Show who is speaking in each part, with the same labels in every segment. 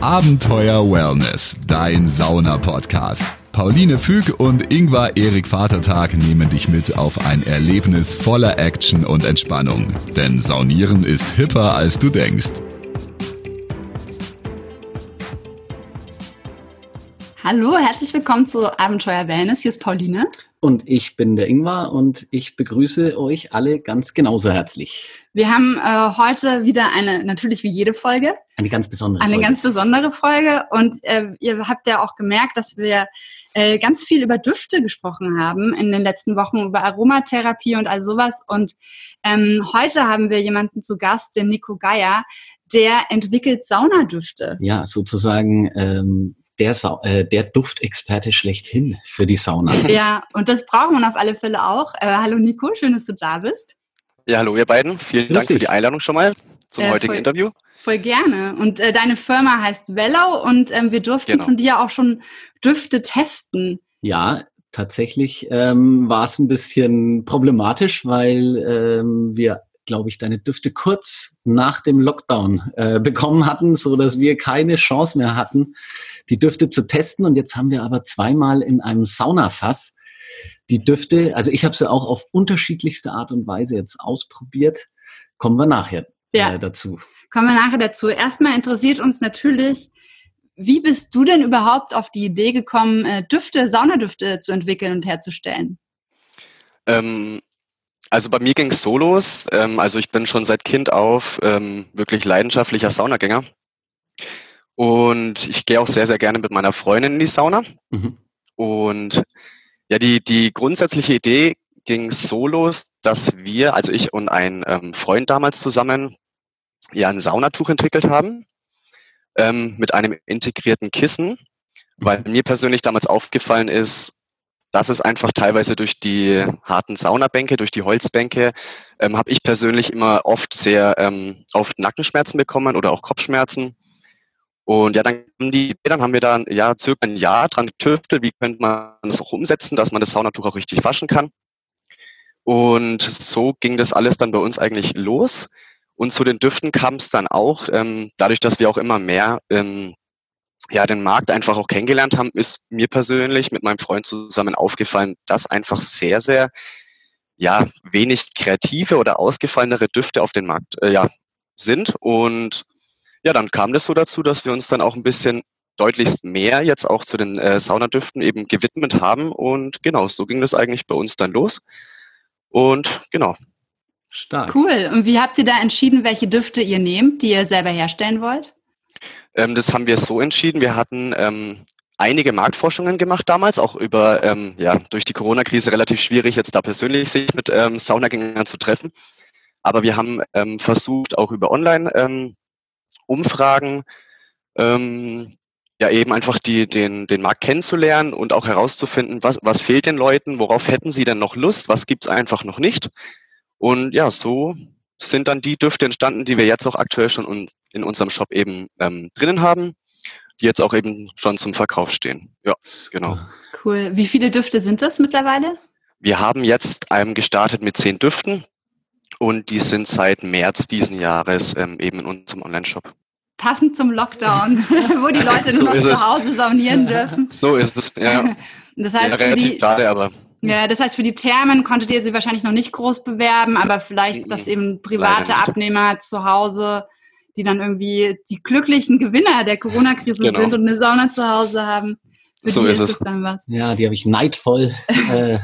Speaker 1: Abenteuer Wellness, dein Sauna-Podcast. Pauline Füg und Ingvar Erik Vatertag nehmen dich mit auf ein Erlebnis voller Action und Entspannung. Denn Saunieren ist hipper, als du denkst.
Speaker 2: Hallo, herzlich willkommen zu Abenteuer Wellness. Hier ist Pauline.
Speaker 3: Und ich bin der Ingvar und ich begrüße euch alle ganz genauso herzlich.
Speaker 2: Wir haben äh, heute wieder eine, natürlich wie jede Folge.
Speaker 3: Eine ganz besondere
Speaker 2: eine
Speaker 3: Folge.
Speaker 2: ganz besondere Folge. Und äh, ihr habt ja auch gemerkt, dass wir äh, ganz viel über Düfte gesprochen haben in den letzten Wochen, über Aromatherapie und all sowas. Und ähm, heute haben wir jemanden zu Gast, den Nico Geier, der entwickelt Saunadüfte.
Speaker 3: Ja, sozusagen ähm, der, Sa äh, der Duftexperte schlechthin für die Sauna.
Speaker 2: Ja, und das braucht man auf alle Fälle auch. Äh, hallo Nico, schön, dass du da bist.
Speaker 4: Ja, hallo ihr beiden. Vielen
Speaker 3: Grüß
Speaker 4: Dank für
Speaker 3: dich.
Speaker 4: die Einladung schon mal zum
Speaker 2: Äh,
Speaker 4: heutigen
Speaker 2: voll-
Speaker 4: Interview.
Speaker 2: Voll gerne. Und äh, deine Firma heißt Wellau und ähm, wir durften
Speaker 4: Genau.
Speaker 2: von dir auch schon Düfte testen.
Speaker 3: Ja, tatsächlich ähm, war es ein bisschen problematisch, weil ähm, wir, glaube ich, deine Düfte kurz nach dem Lockdown äh, bekommen hatten, so dass wir keine Chance mehr hatten, die Düfte zu testen. Und jetzt haben wir aber zweimal in einem Saunafass die Düfte, also ich habe sie auch auf unterschiedlichste Art und Weise jetzt ausprobiert. Kommen wir nachher
Speaker 2: Ja.
Speaker 3: äh, dazu.
Speaker 2: Kommen wir nachher dazu. Erstmal interessiert uns natürlich, wie bist du denn überhaupt auf die Idee gekommen, äh, Düfte, Saunadüfte zu entwickeln und herzustellen?
Speaker 4: Ähm, also bei mir ging es so los. Ähm, also ich bin schon seit Kind auf ähm, wirklich leidenschaftlicher Saunagänger. Und ich gehe auch sehr, sehr gerne mit meiner Freundin in die Sauna.
Speaker 3: Mhm.
Speaker 4: Und ja, die, die grundsätzliche Idee ging so los, dass wir, also ich und ein ähm, Freund damals zusammen, ja ein Saunatuch entwickelt haben ähm, mit einem integrierten Kissen, weil mir persönlich damals aufgefallen ist, dass es einfach teilweise durch die harten Saunabänke, durch die Holzbänke, ähm, habe ich persönlich immer oft sehr ähm, oft Nackenschmerzen bekommen oder auch Kopfschmerzen. Und ja, dann, kam die, dann haben wir dann ja circa ein Jahr dran getüftelt, wie könnte man das auch umsetzen, dass man das Saunatuch auch richtig waschen kann. Und so ging das alles dann bei uns eigentlich los. Und zu den Düften kam es dann auch, ähm, dadurch, dass wir auch immer mehr ähm, ja, den Markt einfach auch kennengelernt haben, ist mir persönlich mit meinem Freund zusammen aufgefallen, dass einfach sehr, sehr ja, wenig kreative oder ausgefallenere Düfte auf den Markt äh, ja, sind. Und ja, dann kam das so dazu, dass wir uns dann auch ein bisschen deutlichst mehr jetzt auch zu den äh, Saunadüften eben gewidmet haben. Und genau, so ging das eigentlich bei uns dann los. Und genau,
Speaker 3: Stark.
Speaker 2: Cool. Und wie habt ihr da entschieden, welche Düfte ihr nehmt, die ihr selber herstellen wollt?
Speaker 4: Ähm, das haben wir so entschieden. Wir hatten ähm, einige Marktforschungen gemacht damals, auch über, ähm, ja, durch die Corona-Krise relativ schwierig, jetzt da persönlich sich mit ähm, Saunagängern zu treffen. Aber wir haben ähm, versucht, auch über Online-Umfragen, ähm, ja, eben einfach die, den, den Markt kennenzulernen und auch herauszufinden, was, was fehlt den Leuten, worauf hätten sie denn noch Lust, was gibt's einfach noch nicht. Und ja, so sind dann die Düfte entstanden, die wir jetzt auch aktuell schon in unserem Shop eben ähm, drinnen haben, die jetzt auch eben schon zum Verkauf stehen. Ja, genau.
Speaker 2: Cool. Wie viele Düfte sind das mittlerweile?
Speaker 4: Wir haben jetzt ähm, gestartet mit zehn Düften und die sind seit März diesen Jahres ähm, eben in unserem Online-Shop.
Speaker 2: Passend zum Lockdown, wo die Leute
Speaker 4: So
Speaker 2: nur noch
Speaker 4: ist
Speaker 2: zu
Speaker 4: es.
Speaker 2: Hause saunieren dürfen.
Speaker 4: So ist es, ja.
Speaker 2: Das
Speaker 4: ja
Speaker 2: heißt, für
Speaker 4: relativ
Speaker 2: die,
Speaker 4: schade, aber
Speaker 2: Ja, das heißt, für die Thermen konntet ihr sie wahrscheinlich noch nicht groß bewerben, aber vielleicht, dass eben private. Abnehmer zu Hause, die dann irgendwie die glücklichen Gewinner der Corona-Krise
Speaker 4: Genau.
Speaker 2: sind und eine Sauna zu Hause haben. Für
Speaker 4: So
Speaker 2: die
Speaker 4: ist
Speaker 2: ist
Speaker 4: es.
Speaker 2: es dann was.
Speaker 3: Ja, die habe ich neidvoll äh,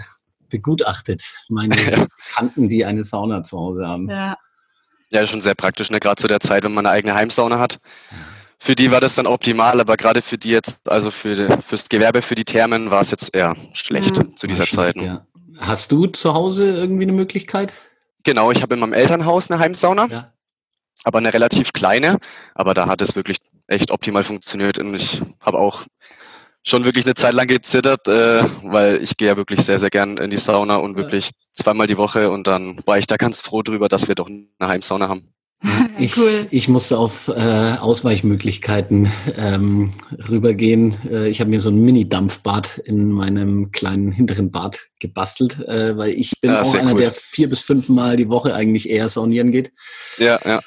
Speaker 3: begutachtet. Meine
Speaker 4: Ja.
Speaker 3: Bekannten, die eine Sauna zu Hause haben.
Speaker 2: Ja.
Speaker 4: ja, schon sehr praktisch, ne? gerade zu der Zeit, wenn man eine eigene Heimsauna hat. Für die war das dann optimal, aber gerade für die jetzt, also für fürs Gewerbe, für die Thermen war es jetzt eher schlecht
Speaker 2: Ja.
Speaker 4: zu dieser
Speaker 3: schlecht,
Speaker 4: Zeit.
Speaker 3: Ja. Hast du zu Hause irgendwie eine Möglichkeit?
Speaker 4: Genau, ich habe in meinem Elternhaus eine Heimsauna,
Speaker 3: Ja.
Speaker 4: aber eine relativ kleine. Aber da hat es wirklich echt optimal funktioniert und ich habe auch schon wirklich eine Zeit lang gezittert, äh, weil ich gehe ja wirklich sehr, sehr gern in die Sauna und wirklich zweimal die Woche und dann war ich da ganz froh drüber, dass wir doch eine Heimsauna haben.
Speaker 3: Ich,
Speaker 2: cool.
Speaker 3: ich musste auf äh, Ausweichmöglichkeiten ähm, rübergehen. Äh, ich habe mir so ein Mini-Dampfbad in meinem kleinen hinteren Bad gebastelt, äh, weil ich bin
Speaker 4: Ja,
Speaker 3: auch
Speaker 4: sehr
Speaker 3: einer,
Speaker 4: cool.
Speaker 3: der vier bis fünf Mal die Woche eigentlich eher saunieren geht.
Speaker 4: Ja, ja.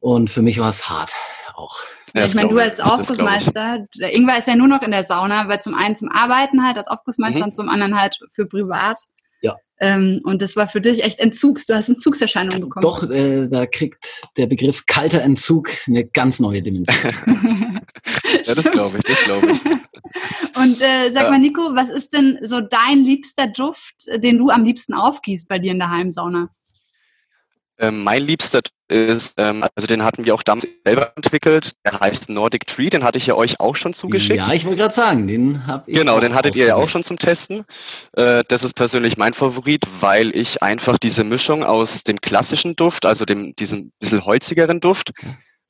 Speaker 3: Und für mich war es hart auch.
Speaker 2: Ja, ich meine, du als Aufgussmeister, der Ingwer ist ja nur noch in der Sauna, weil zum einen zum Arbeiten halt als Aufgussmeister mhm. und zum anderen halt für privat.
Speaker 3: Ja.
Speaker 2: Ähm, und das war für dich echt Entzugs, du hast Entzugserscheinungen bekommen.
Speaker 3: Doch, äh, da kriegt der Begriff kalter Entzug eine ganz neue Dimension.
Speaker 4: ja, das glaube ich, das glaube ich.
Speaker 2: Und äh, sag mal, Nico, was ist denn so dein liebster Duft, den du am liebsten aufgießt bei dir in der Heimsauna?
Speaker 4: Ähm, mein liebster ist, ähm, also den hatten wir auch damals selber entwickelt, der heißt Nordic Tree, den hatte ich ja euch auch schon zugeschickt.
Speaker 3: Ja, ich wollte gerade sagen, den habe ich.
Speaker 4: Genau, den hattet ihr ja auch schon zum Testen. Äh, das ist persönlich mein Favorit, weil ich einfach diese Mischung aus dem klassischen Duft, also dem diesem bisschen holzigeren Duft,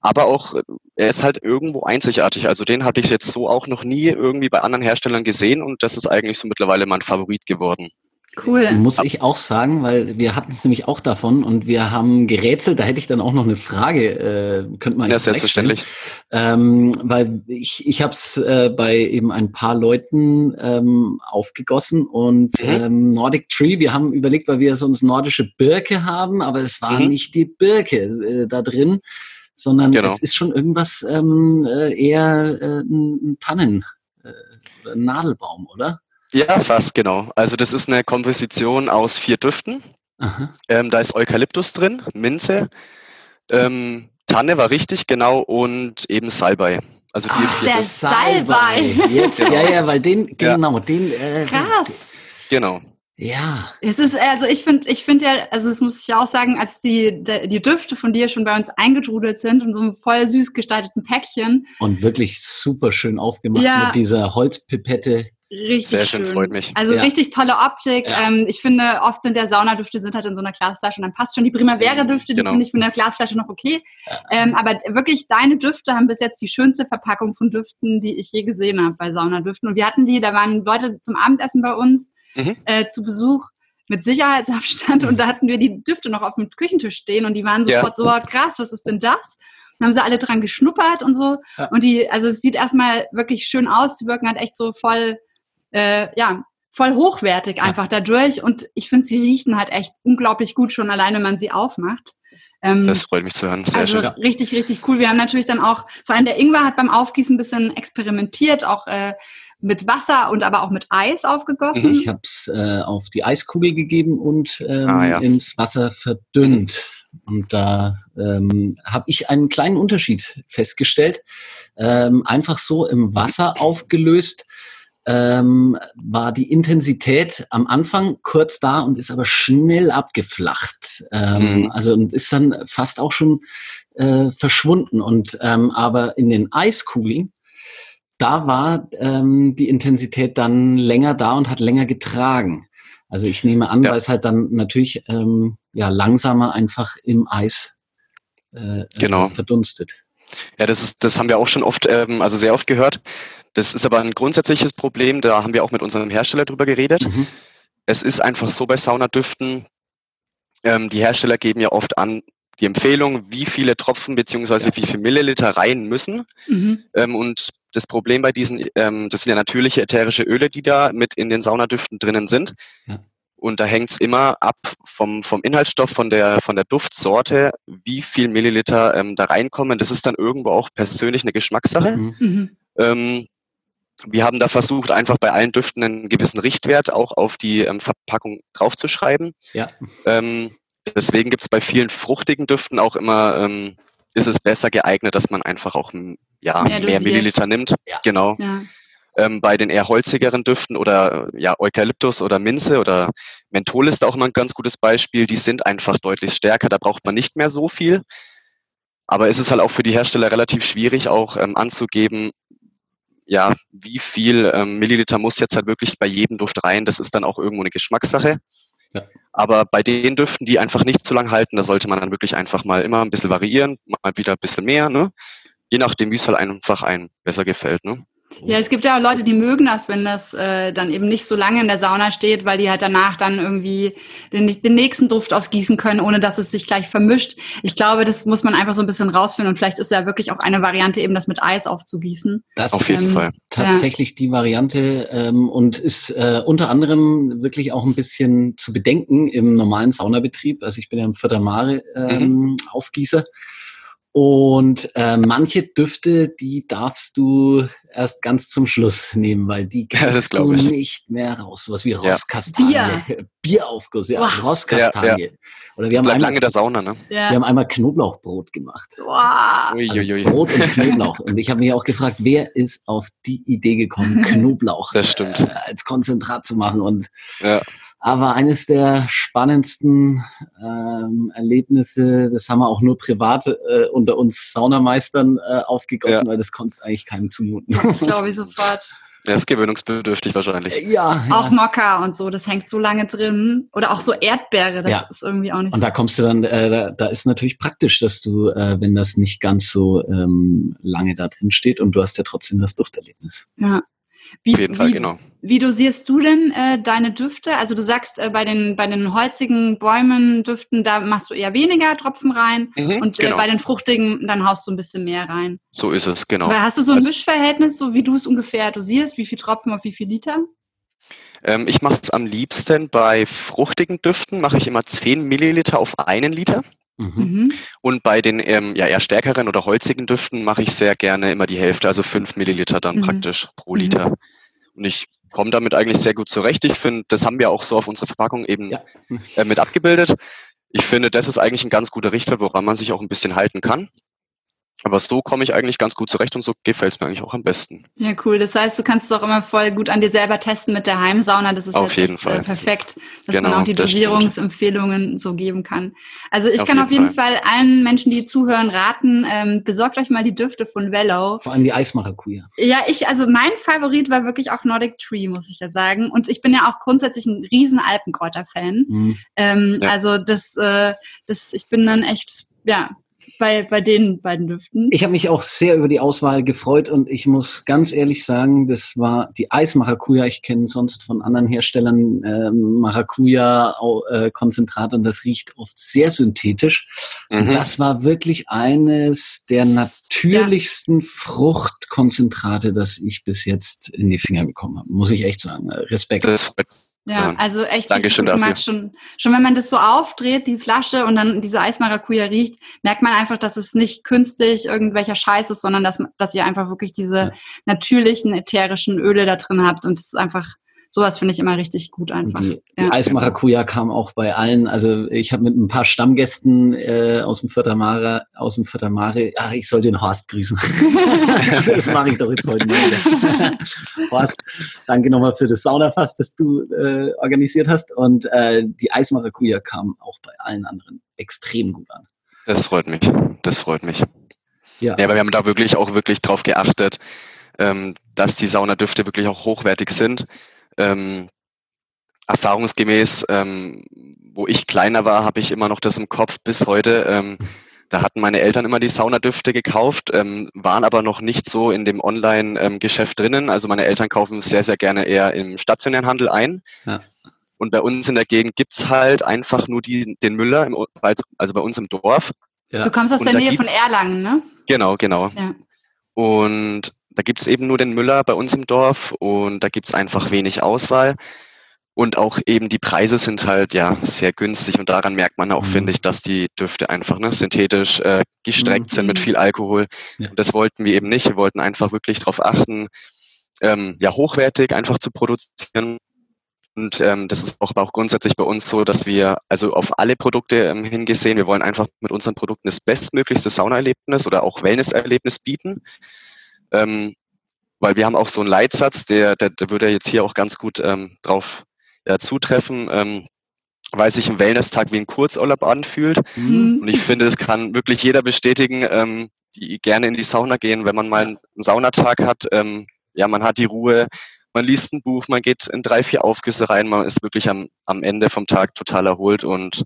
Speaker 4: aber auch, er ist halt irgendwo einzigartig. Also den hatte ich jetzt so auch noch nie irgendwie bei anderen Herstellern gesehen und das ist eigentlich so mittlerweile mein Favorit geworden.
Speaker 3: Cool. Muss ich auch sagen, weil wir hatten es nämlich auch davon und wir haben gerätselt, da hätte ich dann auch noch eine Frage, äh, könnte man
Speaker 4: Ja, selbstverständlich.
Speaker 3: Ähm, weil ich, ich habe es äh, bei eben ein paar Leuten ähm, aufgegossen und mhm. ähm, Nordic Tree, wir haben überlegt, weil wir sonst nordische Birke haben, aber es war mhm. nicht die Birke äh, da drin, sondern genau. es ist schon irgendwas ähm, äh, eher äh, ein Tannen äh, oder ein Nadelbaum, oder?
Speaker 4: Ja, fast genau. Also das ist eine Komposition aus vier Düften. Ähm, da ist Eukalyptus drin, Minze, ähm, Tanne war richtig, genau, und eben Salbei. Also die
Speaker 2: Ach, vier der Salbei.
Speaker 3: Jetzt, genau. ja, ja, weil den, genau, ja. den.
Speaker 2: Äh, Krass.
Speaker 4: Genau.
Speaker 3: Ja.
Speaker 2: Es ist, also ich finde, ich finde ja, also das muss ich ja auch sagen, als die, die Düfte von dir schon bei uns eingetrudelt sind in so einem voll süß gestalteten Päckchen.
Speaker 3: Und wirklich super schön aufgemacht ja. mit dieser Holzpipette.
Speaker 2: Richtig Sehr schön,
Speaker 4: schön, freut mich.
Speaker 2: Also ja. richtig tolle Optik. Ja. Ähm, ich finde, oft sind der Saunadüfte sind halt in so einer Glasflasche und dann passt schon die Primavera-Düfte, genau. die finde ich von der Glasflasche noch okay. Ja. Ähm, aber wirklich, deine Düfte haben bis jetzt die schönste Verpackung von Düften, die ich je gesehen habe bei Saunadüften. Und wir hatten die, da waren Leute zum Abendessen bei uns mhm. äh, zu Besuch mit Sicherheitsabstand mhm. und da hatten wir die Düfte noch auf dem Küchentisch stehen und die waren sofort so, krass, was ist denn das? Dann haben sie alle dran geschnuppert und so. Und die, also es sieht erstmal wirklich schön aus, die wirken halt echt so voll äh, ja, voll hochwertig einfach ja. dadurch. Und ich finde, sie riechen halt echt unglaublich gut schon allein, wenn man sie aufmacht.
Speaker 4: Ähm, das freut mich zu hören. Sehr
Speaker 2: also
Speaker 4: schön.
Speaker 2: richtig, richtig cool. Wir haben natürlich dann auch, vor allem der Ingwer hat beim Aufgießen ein bisschen experimentiert, auch äh, mit Wasser und aber auch mit Eis aufgegossen.
Speaker 3: Ich habe es äh, auf die Eiskugel gegeben und ähm, ah, ja. ins Wasser verdünnt. Und da ähm, habe ich einen kleinen Unterschied festgestellt. Ähm, einfach so im Wasser aufgelöst ähm, war die Intensität am Anfang kurz da und ist aber schnell abgeflacht. Ähm, mhm. Also und ist dann fast auch schon äh, verschwunden. Und ähm, aber in den Eiskugeln, da war ähm, die Intensität dann länger da und hat länger getragen. Also ich nehme an, ja. weil es halt dann natürlich ähm, ja langsamer einfach im Eis äh,
Speaker 4: genau.
Speaker 3: verdunstet.
Speaker 4: Ja, das ist, das haben wir auch schon oft, ähm, also sehr oft gehört, das ist aber ein grundsätzliches Problem, da haben wir auch mit unserem Hersteller drüber geredet. Mhm. Es ist einfach so bei Saunadüften, ähm, die Hersteller geben ja oft an, die Empfehlung, wie viele Tropfen beziehungsweise wie viele Milliliter rein müssen. Mhm. Ähm, und das Problem bei diesen, ähm, das sind ja natürliche ätherische Öle, die da mit in den Saunadüften drinnen sind. Ja. Und da hängt es immer ab vom, vom Inhaltsstoff, von der, von der Duftsorte, wie viel Milliliter ähm, da reinkommen. Das ist dann irgendwo auch persönlich eine Geschmackssache. Mhm. Ähm, wir haben da versucht, einfach bei allen Düften einen gewissen Richtwert auch auf die ähm, Verpackung draufzuschreiben.
Speaker 3: Ja.
Speaker 4: Ähm, deswegen gibt es bei vielen fruchtigen Düften auch immer, ähm, ist es besser geeignet, dass man einfach auch ja, mehr, mehr Milliliter nimmt. Ja. Genau. Ja. Ähm, bei den eher holzigeren Düften oder ja, Eukalyptus oder Minze oder Menthol ist auch immer ein ganz gutes Beispiel. Die sind einfach deutlich stärker, da braucht man nicht mehr so viel. Aber es ist halt auch für die Hersteller relativ schwierig, auch ähm, anzugeben, ja, wie viel ähm, Milliliter muss jetzt halt wirklich bei jedem Duft rein, das ist dann auch irgendwo eine Geschmackssache. Ja. Aber bei den Düften, die einfach nicht zu lang halten, da sollte man dann wirklich einfach mal immer ein bisschen variieren, mal wieder ein bisschen mehr, ne? Je nachdem, wie es halt einfach einem besser gefällt, ne?
Speaker 2: Ja, es gibt ja auch Leute, die mögen das, wenn das äh, dann eben nicht so lange in der Sauna steht, weil die halt danach dann irgendwie den, den nächsten Duft ausgießen können, ohne dass es sich gleich vermischt. Ich glaube, das muss man einfach so ein bisschen rausfinden und vielleicht ist ja wirklich auch eine Variante, eben das mit Eis aufzugießen.
Speaker 3: Das Auf jeden ähm, Fall. tatsächlich ja. die Variante ähm, und ist äh, unter anderem wirklich auch ein bisschen zu bedenken im normalen Saunabetrieb. Also ich bin ja im Vierter Mare ähm, mhm. Aufgießer. Und äh, manche Düfte, die darfst du erst ganz zum Schluss nehmen, weil die kriegst
Speaker 4: Ja,
Speaker 3: du
Speaker 4: das
Speaker 3: nicht mehr raus. Sowas wie
Speaker 4: Ja.
Speaker 3: Rosskastanie.
Speaker 2: Bier.
Speaker 3: Bieraufguss, ja,
Speaker 2: Boah.
Speaker 3: Rosskastanie. Oder wir
Speaker 4: Wir
Speaker 3: haben, einmal,
Speaker 4: lange in der Sauna, ne?
Speaker 3: wir
Speaker 2: Ja.
Speaker 3: haben einmal Knoblauchbrot gemacht.
Speaker 4: Uiuiui.
Speaker 3: Also Brot und Knoblauch. Und ich habe mich auch gefragt, wer ist auf die Idee gekommen, Knoblauch
Speaker 4: Das stimmt.
Speaker 3: äh, als Konzentrat zu machen. Und
Speaker 4: Ja.
Speaker 3: Aber eines der spannendsten ähm, Erlebnisse, das haben wir auch nur privat äh, unter uns Saunameistern äh, aufgegossen,
Speaker 4: Ja.
Speaker 3: weil das konntest eigentlich keinem zumuten.
Speaker 2: Das glaube ich sofort.
Speaker 4: Der ist gewöhnungsbedürftig wahrscheinlich.
Speaker 3: ja,
Speaker 2: Auch
Speaker 3: ja.
Speaker 2: Mokka und so, das hängt so lange drin. Oder auch so Erdbeere, das
Speaker 3: Ja.
Speaker 2: ist irgendwie auch nicht
Speaker 3: Und
Speaker 2: so.
Speaker 3: da kommst du dann, äh, da, da ist natürlich praktisch, dass du, äh, wenn das nicht ganz so ähm, lange da drin steht und du hast ja trotzdem das Dufterlebnis.
Speaker 2: Ja. Wie,
Speaker 4: Auf jeden Fall,
Speaker 2: wie,
Speaker 4: genau.
Speaker 2: Wie dosierst du denn äh, deine Düfte? Also du sagst, äh, bei, den, bei den holzigen Bäumen, Düften, da machst du eher weniger Tropfen rein.
Speaker 4: Mhm,
Speaker 2: Und äh,
Speaker 4: genau.
Speaker 2: bei den fruchtigen, dann haust du ein bisschen mehr rein.
Speaker 4: so ist es, genau.
Speaker 2: Aber hast du so ein
Speaker 4: Also-
Speaker 2: Mischverhältnis, so wie du es ungefähr dosierst? Wie viel Tropfen auf wie viel Liter?
Speaker 4: Ähm, ich mache es am liebsten bei fruchtigen Düften, mache ich immer 10 Milliliter auf einen Liter.
Speaker 3: Mhm.
Speaker 2: Mhm.
Speaker 4: Und bei den ähm, ja, eher stärkeren oder holzigen Düften mache ich sehr gerne immer die Hälfte, also 5 Milliliter dann
Speaker 2: Mhm.
Speaker 4: praktisch pro
Speaker 2: Mhm.
Speaker 4: Liter. Und ich komme damit eigentlich sehr gut zurecht. Ich finde, das haben wir auch so auf unserer Verpackung eben
Speaker 3: Ja.
Speaker 4: äh, mit abgebildet. Ich finde, das ist eigentlich ein ganz guter Richtwert, woran man sich auch ein bisschen halten kann. Aber so komme ich eigentlich ganz gut zurecht und so gefällt es mir eigentlich auch am besten.
Speaker 2: Ja, cool. Das heißt, du kannst es auch immer voll gut an dir selber testen mit der Heimsauna. Das ist
Speaker 4: Auf jeden
Speaker 2: echt,
Speaker 4: Fall.
Speaker 2: Äh, perfekt, dass man
Speaker 4: Genau,
Speaker 2: auch die. Dosierungsempfehlungen so geben kann. Also ich
Speaker 4: Auf
Speaker 2: kann
Speaker 4: jeden
Speaker 2: auf jeden Fall. allen Menschen, die zuhören, raten, ähm, besorgt euch mal die Düfte von Vello.
Speaker 3: Vor allem die Eismaracuja.
Speaker 2: Ja, ich, also mein Favorit war wirklich auch Nordic Tree, muss ich ja sagen. Und ich bin ja auch grundsätzlich ein riesen Alpenkräuter-Fan.
Speaker 3: Mhm.
Speaker 2: Ähm,
Speaker 4: Ja.
Speaker 2: Also das, äh, das, ich bin dann echt, ja, bei, bei den beiden Düften.
Speaker 3: Ich habe mich auch sehr über die Auswahl gefreut und ich muss ganz ehrlich sagen, das war die Eismaracuja. Ich kenne sonst von anderen Herstellern ähm, Maracuja-Konzentrat und das riecht oft sehr synthetisch. Und
Speaker 4: Mhm.
Speaker 3: das war wirklich eines der natürlichsten Fruchtkonzentrate, das ich bis jetzt in die Finger bekommen habe. Muss ich echt sagen. Äh, Respekt.
Speaker 4: Das freut
Speaker 2: Ja, also echt
Speaker 4: Dankeschön
Speaker 2: gut
Speaker 4: dafür.
Speaker 2: gemacht. Schon, schon wenn man das so aufdreht, die Flasche und dann diese Eismaracuja riecht, merkt man einfach, dass es nicht künstlich irgendwelcher Scheiß ist, sondern dass, dass ihr einfach wirklich diese
Speaker 3: Ja.
Speaker 2: natürlichen ätherischen Öle da drin habt und es ist einfach, sowas finde ich immer richtig gut einfach.
Speaker 3: Die, die
Speaker 2: Ja.
Speaker 3: Eismaracuja kam auch bei allen. Also ich habe mit ein paar Stammgästen äh, aus dem Viertermare, aus dem Viertermare, ach, ich soll den Horst grüßen. das mache ich doch jetzt heute mal wieder. Horst, danke nochmal für das Saunafass, das du äh, organisiert hast. Und äh, die Eismaracuja kam auch bei allen anderen extrem gut an.
Speaker 4: Das freut mich. Das freut mich.
Speaker 3: Ja,
Speaker 4: Ja, aber wir haben da wirklich auch wirklich drauf geachtet, ähm, dass die Saunadüfte wirklich auch hochwertig sind. Ähm, erfahrungsgemäß, ähm, wo ich kleiner war, habe ich immer noch das im Kopf bis heute. Ähm, da hatten meine Eltern immer die Saunadüfte gekauft, ähm, waren aber noch nicht so in dem Online-Geschäft drinnen. Also meine Eltern kaufen sehr, sehr gerne eher im stationären Handel ein.
Speaker 3: Ja.
Speaker 4: Und bei uns in der Gegend gibt's halt einfach nur die, den Müller, im, also bei uns im Dorf.
Speaker 3: ja.
Speaker 2: Du kommst aus
Speaker 4: Und
Speaker 2: der Nähe von Erlangen, ne?
Speaker 4: Genau, genau.
Speaker 2: Ja.
Speaker 4: Und da gibt's eben nur den Müller bei uns im Dorf und da gibt's einfach wenig Auswahl. Und auch eben die Preise sind halt ja sehr günstig und daran merkt man auch,
Speaker 3: Mhm.
Speaker 4: finde ich, dass die Düfte einfach ne, synthetisch äh, gestreckt sind mit
Speaker 2: Mhm.
Speaker 4: viel Alkohol.
Speaker 3: Ja.
Speaker 4: Und das wollten wir eben nicht. Wir wollten einfach wirklich darauf achten, ähm, ja, hochwertig einfach zu produzieren. Und ähm, das ist auch, auch grundsätzlich bei uns so, dass wir also auf alle Produkte ähm, hingesehen, wir wollen einfach mit unseren Produkten das bestmöglichste Saunaerlebnis oder auch Wellnesserlebnis bieten. Ähm, weil wir haben auch so einen Leitsatz, der, der, der würde jetzt hier auch ganz gut ähm, drauf ja, zutreffen, ähm, weil sich ein Wellness-Tag wie ein Kurzurlaub anfühlt.
Speaker 3: Mhm.
Speaker 4: Und ich finde, das kann wirklich jeder bestätigen, ähm, die gerne in die Sauna gehen, wenn man mal einen Saunatag hat. Ähm, ja, man hat die Ruhe, man liest ein Buch, man geht in drei, vier Aufgüsse rein, man ist wirklich am, am Ende vom Tag total erholt und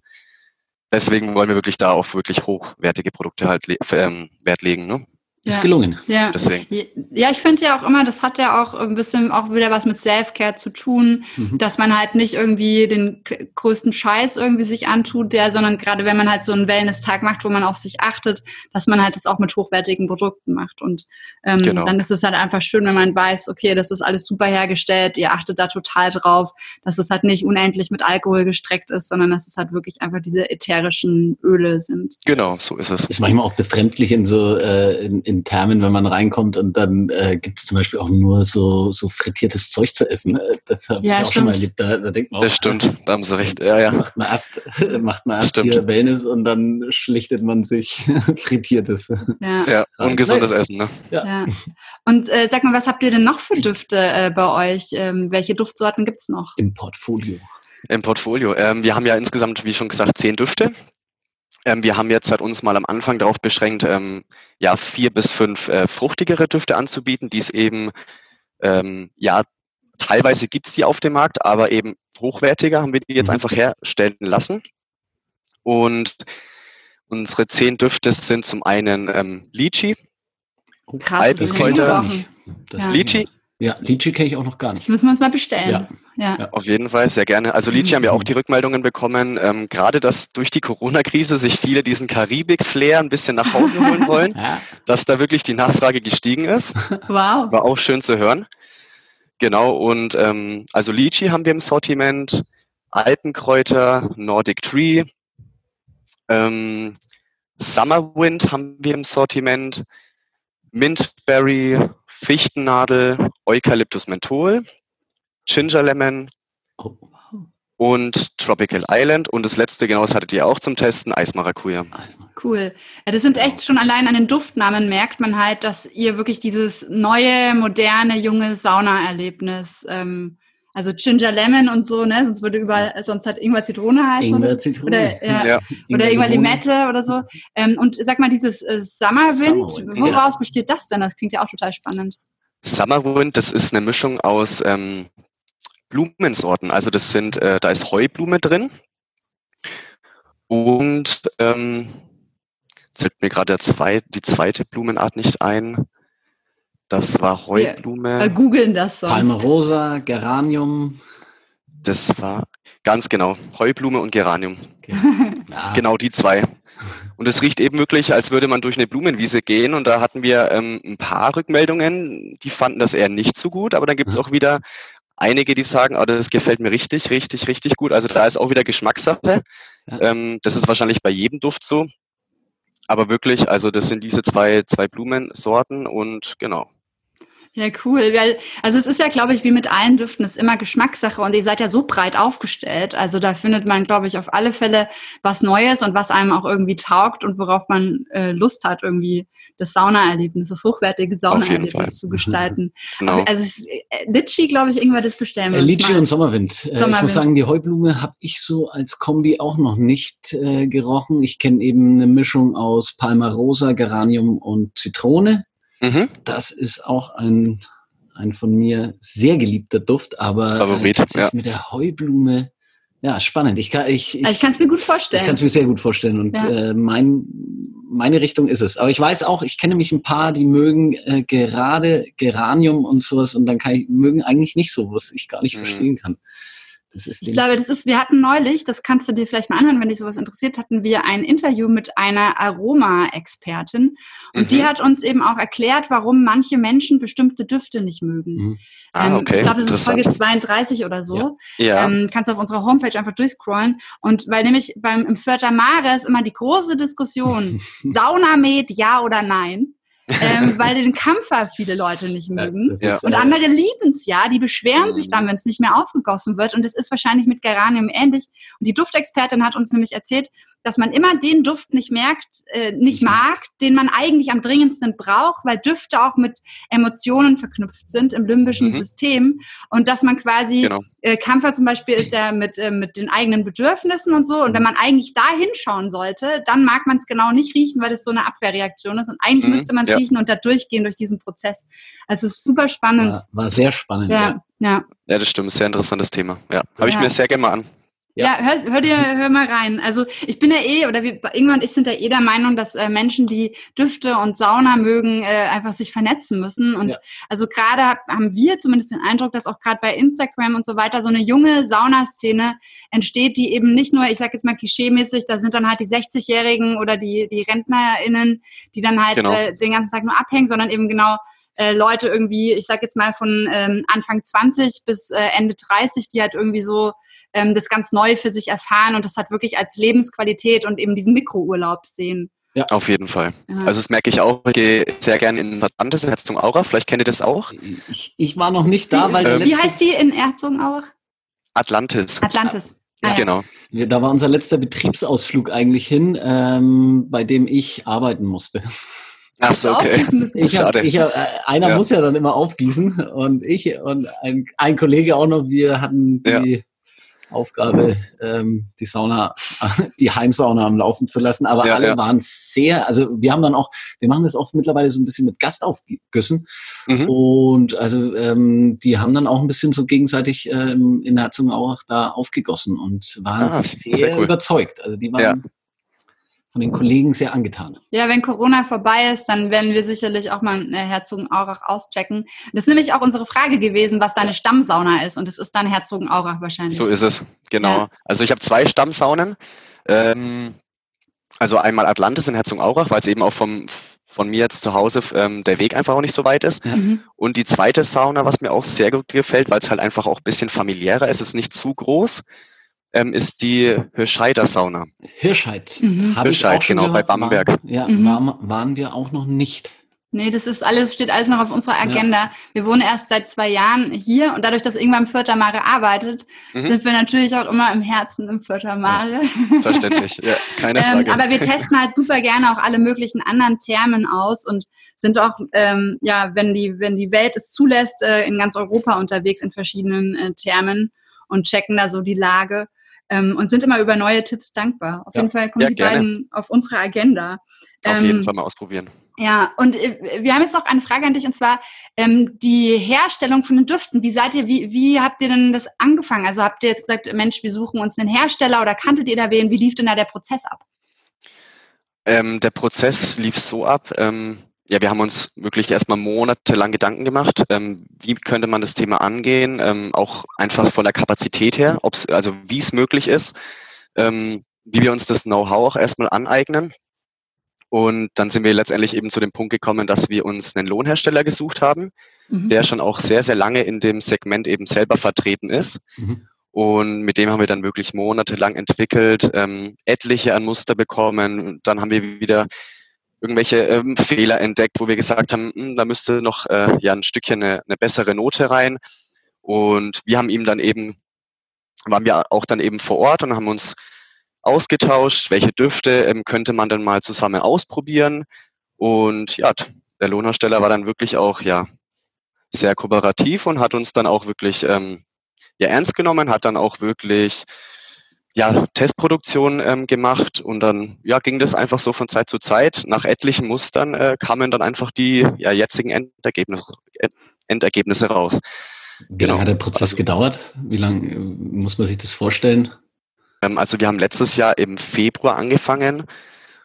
Speaker 4: deswegen wollen wir wirklich da auf wirklich hochwertige Produkte halt ähm, Wert legen. Ne?
Speaker 3: Ist gelungen.
Speaker 2: Ja, Deswegen. ja ich finde ja auch immer, das hat ja auch ein bisschen auch wieder was mit Self-Care zu tun, mhm. dass man halt nicht irgendwie den größten Scheiß irgendwie sich antut, der, sondern gerade wenn man halt so einen Wellness-Tag macht, wo man auf sich achtet, dass man halt das auch mit hochwertigen Produkten macht. Und ähm, genau. dann ist es halt einfach schön, wenn man weiß, okay, das ist alles super hergestellt, ihr achtet da total drauf, dass es halt nicht unendlich mit Alkohol gestreckt ist, sondern dass es halt wirklich einfach diese ätherischen Öle sind.
Speaker 4: Genau, so ist es.
Speaker 3: Ist manchmal auch befremdlich in so äh, in, in Thermen, wenn man reinkommt und dann äh, gibt es zum Beispiel auch nur so, so frittiertes Zeug zu essen. Das habe ja, ich auch stimmt. schon mal erlebt. Da,
Speaker 4: da denkt man das auch, stimmt, da haben Sie recht. Ja, ja.
Speaker 3: Macht man erst, macht man erst stimmt. hier Wellness und dann schlichtet man sich frittiertes.
Speaker 4: Ja, ja ungesundes Nein. Essen. Ne?
Speaker 2: Ja. ja. Und äh, sag mal, was habt ihr denn noch für Düfte äh, bei euch? Ähm, welche Duftsorten gibt es noch?
Speaker 3: Im Portfolio.
Speaker 4: Im Portfolio. Ähm, wir haben ja insgesamt, wie schon gesagt, zehn Düfte. Ähm, wir haben jetzt halt uns mal am Anfang darauf beschränkt, ähm, ja, vier bis fünf äh, fruchtigere Düfte anzubieten, die es eben, ähm, ja, teilweise gibt es die auf dem Markt, aber eben hochwertiger haben wir die jetzt mhm. einfach herstellen lassen. Und unsere zehn Düfte sind zum einen ähm, Lychee,
Speaker 2: Krass, das Alpenkräuter,
Speaker 3: das ja. Lychee, ja, Lychee kenne ich auch noch gar nicht.
Speaker 2: Müssen wir uns mal bestellen.
Speaker 4: Ja. Ja. ja. Auf jeden Fall, sehr gerne. Also Lychee mhm. haben wir auch die Rückmeldungen bekommen, ähm, gerade dass durch die Corona-Krise sich viele diesen Karibik-Flair ein bisschen nach Hause holen wollen, ja. dass da wirklich die Nachfrage gestiegen ist. Wow. War auch schön zu hören. Genau, und ähm, also Lychee haben wir im Sortiment, Alpenkräuter, Nordic Tree, ähm, Summerwind haben wir im Sortiment, Mintberry, Fichtennadel, Eucalyptus menthol, Ginger Lemon oh, und Tropical Island. Und das letzte, genau, das hattet ihr auch zum Testen, Eismaracuja.
Speaker 2: Cool. Ja, das sind echt schon allein an den Duftnamen merkt man halt, dass ihr wirklich dieses neue, moderne, junge Sauna-Erlebnis ähm, also Ginger Lemon und so, ne? Sonst würde überall, sonst hat Ingwer Zitrone heißen. Ingwer Zitrone. Oder, ja, ja. oder Ingwer Limette oder so. Ähm, und sag mal, dieses äh, Summerwind, Summerwind, woraus ja. besteht das denn? Das klingt ja auch total spannend.
Speaker 4: Summerwind, das ist eine Mischung aus ähm, Blumensorten. Also das sind, äh, da ist Heublume drin. Und ähm, zählt mir gerade zwei, die zweite Blumenart nicht ein. Das war Heublume.
Speaker 2: Wir googeln das
Speaker 3: sonst. Palme Rosa, Geranium.
Speaker 4: Das war ganz genau Heublume und Geranium. Okay. Ja. Genau die zwei. Und es riecht eben wirklich, als würde man durch eine Blumenwiese gehen. Und da hatten wir ähm, ein paar Rückmeldungen, die fanden das eher nicht so gut. Aber dann gibt es auch wieder einige, die sagen, oh, das gefällt mir richtig, richtig, richtig gut. Also da ist auch wieder Geschmackssache. Ja. Ähm, das ist wahrscheinlich bei jedem Duft so. Aber wirklich, also das sind diese zwei, zwei Blumensorten und genau.
Speaker 2: Ja, cool. Weil, also es ist ja, glaube ich, wie mit allen Düften, es ist immer Geschmackssache und ihr seid ja so breit aufgestellt. Also da findet man, glaube ich, auf alle Fälle was Neues und was einem auch irgendwie taugt und worauf man äh, Lust hat, irgendwie das Saunaerlebnis, das hochwertige Saunaerlebnis zu gestalten. genau. Also es ist, äh, Litchi, glaube ich, irgendwann das bestellen
Speaker 3: wir. Äh, Litchi und Sommerwind. Sommerwind. Äh, ich muss sagen, die Heublume habe ich so als Kombi auch noch nicht äh, gerochen. Ich kenne eben eine Mischung aus Palmarosa, Geranium und Zitrone. Mhm. Das ist auch ein, ein von mir sehr geliebter Duft, aber
Speaker 4: Favorit, äh, ja.
Speaker 3: mit der Heublume, ja, spannend. Ich kann ich,
Speaker 2: ich, ich es mir gut vorstellen.
Speaker 3: Ich kann es mir sehr gut vorstellen und ja. äh, mein, meine Richtung ist es. Aber ich weiß auch, ich kenne mich ein paar, die mögen äh, gerade Geranium und sowas und dann kann ich, mögen eigentlich nicht so, was ich gar nicht mhm. verstehen kann
Speaker 2: ich glaube, das ist, wir hatten neulich, das kannst du dir vielleicht mal anhören, wenn dich sowas interessiert, hatten wir ein Interview mit einer Aroma-Expertin und mhm. die hat uns eben auch erklärt, warum manche Menschen bestimmte Düfte nicht mögen. Mhm. Ah, ähm, okay. Ich glaube, das ist Folge 32 oder so. Ja. ja. Ähm, kannst du auf unserer Homepage einfach durchscrollen. Und weil nämlich beim im Vierter Mare ist immer die große Diskussion, Saunamed ja oder nein ähm, weil den Kampfer viele Leute nicht mögen. Ja, und andere lieben es ja, die beschweren sich dann, mhm. wenn es nicht mehr aufgegossen wird. Und es ist wahrscheinlich mit Geranium ähnlich. Und die Duftexpertin hat uns nämlich erzählt, dass man immer den Duft nicht merkt, äh, nicht mhm. mag, den man eigentlich am dringendsten braucht, weil Düfte auch mit Emotionen verknüpft sind im limbischen mhm. System. Und dass man quasi, genau. äh, Kampfer zum Beispiel ist ja mit, äh, mit den eigenen Bedürfnissen und so. Und wenn mhm. man eigentlich da hinschauen sollte, dann mag man es genau nicht riechen, weil das so eine Abwehrreaktion ist. Und eigentlich mhm. müsste man es ja. riechen und da durchgehen durch diesen Prozess. Also es ist super spannend.
Speaker 3: War, war sehr spannend.
Speaker 2: Ja, ja.
Speaker 4: Ja, das stimmt. Sehr interessantes Thema. Ja, habe ich mir sehr gerne mal an.
Speaker 2: Ja, hör, hör dir, hör mal rein. Also ich bin ja eh, oder wir, Ingwer und ich sind ja eh der Meinung, dass äh, Menschen, die Düfte und Sauna mögen, äh, einfach sich vernetzen müssen. Und ja. also gerade haben wir zumindest den Eindruck, dass auch gerade bei Instagram und so weiter so eine junge Saunaszene entsteht, die eben nicht nur, ich sage jetzt mal klischeemäßig, da sind dann halt die 60-Jährigen oder die, die RentnerInnen, die dann halt genau. äh, den ganzen Tag nur abhängen, sondern eben genau äh, Leute irgendwie, ich sag jetzt mal von ähm, Anfang 20 bis äh, Ende 30, die halt irgendwie so ähm, das ganz neu für sich erfahren und das hat wirklich als Lebensqualität und eben diesen Mikrourlaub sehen.
Speaker 4: Ja, auf jeden Fall. Ja. Also das merke ich auch. Ich gehe sehr gerne in Atlantis in Herzogenaurach. Vielleicht kennt ihr das auch.
Speaker 3: Ich, ich war noch nicht da,
Speaker 2: wie,
Speaker 3: weil
Speaker 2: äh, Wie heißt die in Herzogenaurach?
Speaker 4: Atlantis.
Speaker 2: Atlantis.
Speaker 4: Ja. Genau.
Speaker 3: Da war unser letzter Betriebsausflug eigentlich hin, ähm, bei dem ich arbeiten musste.
Speaker 4: Ach so, okay.
Speaker 3: Ich hab, ich hab, äh, einer ja. muss ja dann immer aufgießen und ich und ein, ein Kollege auch noch, wir hatten die ja. Aufgabe, ähm, die Sauna, die Heimsauna am Laufen zu lassen. Aber ja, alle waren sehr, also wir haben dann auch, wir machen das auch mittlerweile so ein bisschen mit Gastaufgüssen. Mhm. Und also ähm, die haben dann auch ein bisschen so gegenseitig ähm, in Herzogenaurach da aufgegossen und waren ah, sehr, sehr cool. überzeugt. Also die waren von den Kollegen sehr angetan.
Speaker 2: Ja, wenn Corona vorbei ist, dann werden wir sicherlich auch mal äh, Herzogenaurach auschecken. Das ist nämlich auch unsere Frage gewesen, was deine Stammsauna ist. Und es ist dann Herzogenaurach wahrscheinlich.
Speaker 4: So ist es, genau. Ja. Also ich habe zwei Stammsaunen. Ähm, also einmal Atlantis in Herzogenaurach, weil es eben auch vom, von mir jetzt zu Hause ähm, der Weg einfach auch nicht so weit ist. Mhm. Und die zweite Sauna, was mir auch sehr gut gefällt, weil es halt einfach auch ein bisschen familiärer ist, ist nicht zu groß ähm, ist die Hirscheider Sauna.
Speaker 3: Hirscheid.
Speaker 4: Mhm. Hirscheid, genau, gehört. bei Bamberg.
Speaker 3: War, ja, mhm. war, waren wir auch noch nicht.
Speaker 2: Nee, das ist alles, steht alles noch auf unserer Agenda. Ja. Wir wohnen erst seit zwei Jahren hier und dadurch, dass irgendwann im Vierter Mare arbeitet, mhm. sind wir natürlich auch immer im Herzen im Vierter Mare.
Speaker 4: Ja, verständlich, ja, keine ähm, Frage.
Speaker 2: Ähm, aber wir testen halt super gerne auch alle möglichen anderen Thermen aus und sind auch, ähm, ja, wenn die, wenn die Welt es zulässt, äh, in ganz Europa unterwegs in verschiedenen äh, Thermen und checken da so die Lage ähm, und sind immer über neue Tipps dankbar. Auf ja. jeden Fall kommen ja, die gerne. beiden auf unsere Agenda.
Speaker 4: Auf ähm, jeden Fall mal ausprobieren.
Speaker 2: Ja, und äh, wir haben jetzt noch eine Frage an dich und zwar ähm, die Herstellung von den Düften. Wie seid ihr, wie, wie habt ihr denn das angefangen? Also habt ihr jetzt gesagt, Mensch, wir suchen uns einen Hersteller oder kanntet ihr da wen? Wie lief denn da der Prozess ab?
Speaker 4: Ähm, der Prozess lief so ab. Ähm, ja, wir haben uns wirklich erstmal monatelang Gedanken gemacht, ähm, wie könnte man das Thema angehen, ähm, auch einfach von der Kapazität her, ob's, also wie es möglich ist, ähm, wie wir uns das Know-how auch erstmal aneignen. Und dann sind wir letztendlich eben zu dem Punkt gekommen, dass wir uns einen Lohnhersteller gesucht haben, mhm. der schon auch sehr, sehr lange in dem Segment eben selber vertreten ist. Mhm. Und mit dem haben wir dann wirklich monatelang entwickelt, ähm, etliche an Muster bekommen. Dann haben wir wieder irgendwelche ähm, Fehler entdeckt, wo wir gesagt haben, hm, da müsste noch äh, ja ein Stückchen eine, eine bessere Note rein. Und wir haben ihm dann eben, waren wir auch dann eben vor Ort und haben uns ausgetauscht, welche Düfte ähm, könnte man dann mal zusammen ausprobieren. Und ja, der Lohnhersteller war dann wirklich auch ja sehr kooperativ und hat uns dann auch wirklich ähm, ja ernst genommen, hat dann auch wirklich ja, Testproduktion ähm, gemacht und dann ja, ging das einfach so von Zeit zu Zeit. Nach etlichen Mustern äh, kamen dann einfach die ja, jetzigen Endergebnisse, Endergebnisse raus.
Speaker 3: Wie genau. lange hat der Prozess also, gedauert? Wie lange äh, muss man sich das vorstellen?
Speaker 4: Ähm, also wir haben letztes Jahr im Februar angefangen